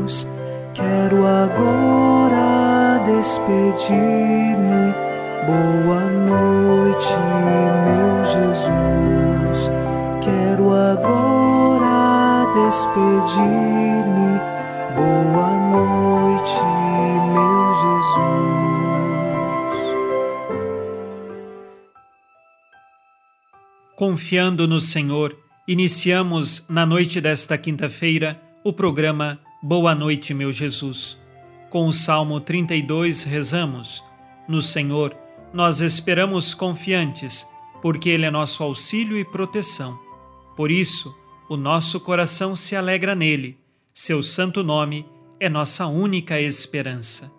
luz. Quero agora despedir-me. Boa noite, meu Jesus. Quero agora despedir-me. Boa noite, meu Jesus. Confiando no Senhor, iniciamos na noite desta quinta-feira o programa Boa Noite, meu Jesus. Com o Salmo 32 rezamos: No Senhor nós esperamos confiantes, porque Ele é nosso auxílio e proteção. Por isso, o nosso coração se alegra nele, seu santo nome é nossa única esperança.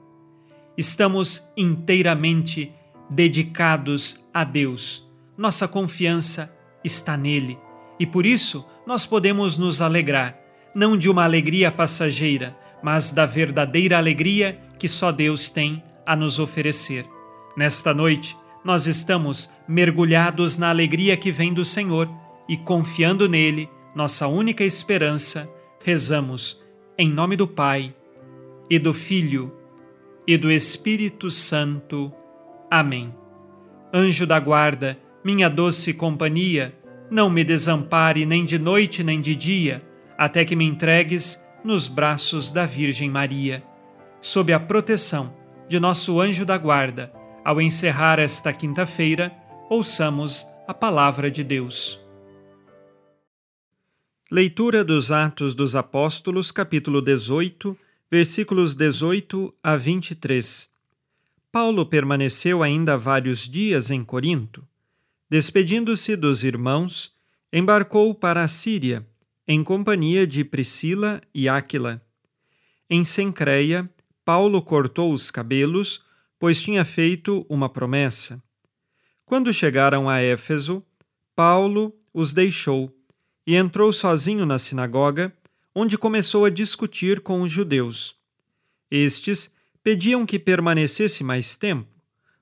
Estamos inteiramente dedicados a Deus. Nossa confiança está nele e por isso nós podemos nos alegrar não de uma alegria passageira, mas da verdadeira alegria que só Deus tem a nos oferecer. Nesta noite, nós estamos mergulhados na alegria que vem do Senhor e, confiando nele, nossa única esperança, rezamos em nome do Pai e do Filho e do Espírito Santo. Amém. Anjo da guarda, minha doce companhia, não me desampare nem de noite nem de dia até que me entregues nos braços da Virgem Maria. Sob a proteção de nosso anjo da guarda, ao encerrar esta quinta-feira, ouçamos a palavra de Deus. Leitura dos Atos dos Apóstolos, capítulo 18, versículos 18 a 23. Paulo permaneceu ainda vários dias em Corinto. Despedindo-se dos irmãos, embarcou para a Síria em companhia de Priscila e Áquila. Em Sencreia, Paulo cortou os cabelos, pois tinha feito uma promessa. Quando chegaram a Éfeso, Paulo os deixou e entrou sozinho na sinagoga, onde começou a discutir com os judeus. Estes pediam que permanecesse mais tempo,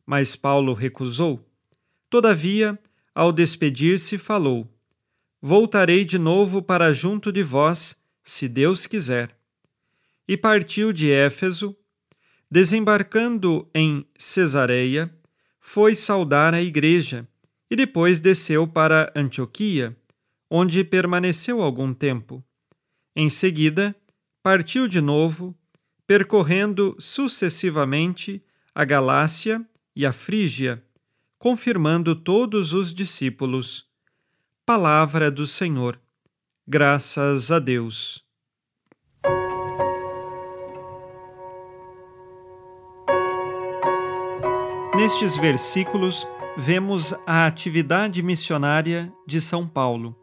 mas Paulo recusou. Todavia, ao despedir-se, falou: voltarei de novo para junto de vós, se Deus quiser. E partiu de Éfeso, desembarcando em Cesareia, foi saudar a igreja e depois desceu para Antioquia, onde permaneceu algum tempo. Em seguida, partiu de novo, percorrendo sucessivamente a Galácia e a Frígia, confirmando todos os discípulos Palavra do Senhor. Graças a Deus. Nestes versículos, vemos a atividade missionária de São Paulo.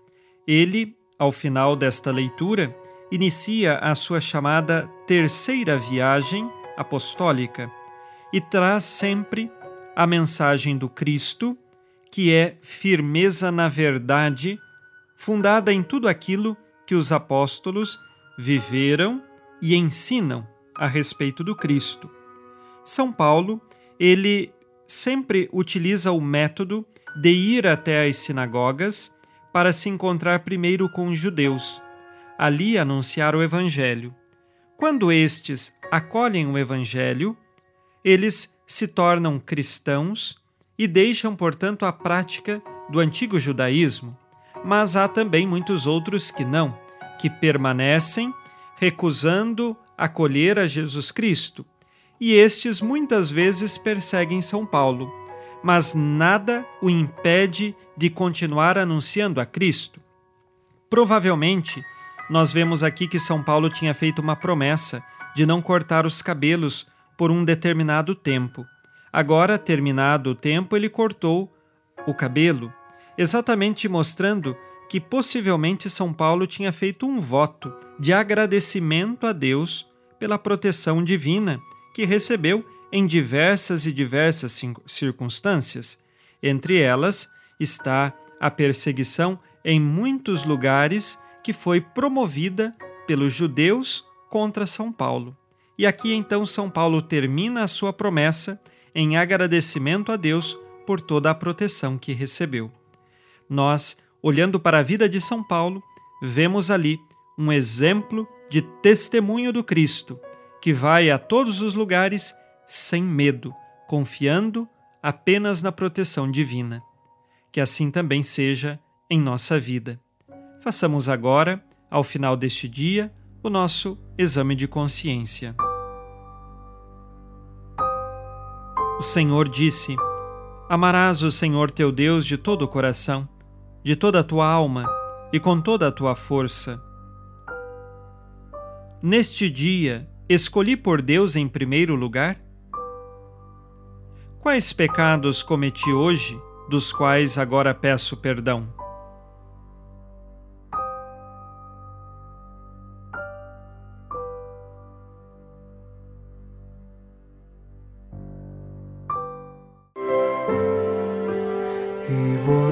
Ele, ao final desta leitura, inicia a sua chamada terceira viagem apostólica e traz sempre a mensagem do Cristo que é firmeza na verdade, fundada em tudo aquilo que os apóstolos viveram e ensinam a respeito do Cristo. São Paulo, ele sempre utiliza o método de ir até as sinagogas para se encontrar primeiro com os judeus, ali anunciar o evangelho. Quando estes acolhem o evangelho, eles se tornam cristãos e deixam, portanto, a prática do antigo judaísmo. Mas há também muitos outros que não, que permanecem recusando acolher a Jesus Cristo. E estes muitas vezes perseguem São Paulo, mas nada o impede de continuar anunciando a Cristo. Provavelmente, nós vemos aqui que São Paulo tinha feito uma promessa de não cortar os cabelos por um determinado tempo. Agora, terminado o tempo, ele cortou o cabelo, exatamente mostrando que possivelmente São Paulo tinha feito um voto de agradecimento a Deus pela proteção divina que recebeu em diversas e diversas circunstâncias. Entre elas está a perseguição em muitos lugares que foi promovida pelos judeus contra São Paulo. E aqui então São Paulo termina a sua promessa em agradecimento a Deus por toda a proteção que recebeu. Nós olhando para a vida de São Paulo, vemos ali um exemplo de testemunho do Cristo, que vai a todos os lugares sem medo, confiando apenas na proteção divina. Que assim também seja em nossa vida. Façamos agora, ao final deste dia, o nosso exame de consciência. O Senhor disse: Amarás o Senhor teu Deus de todo o coração, de toda a tua alma e com toda a tua força. Neste dia, escolhi por Deus em primeiro lugar? Quais pecados cometi hoje, dos quais agora peço perdão?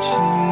去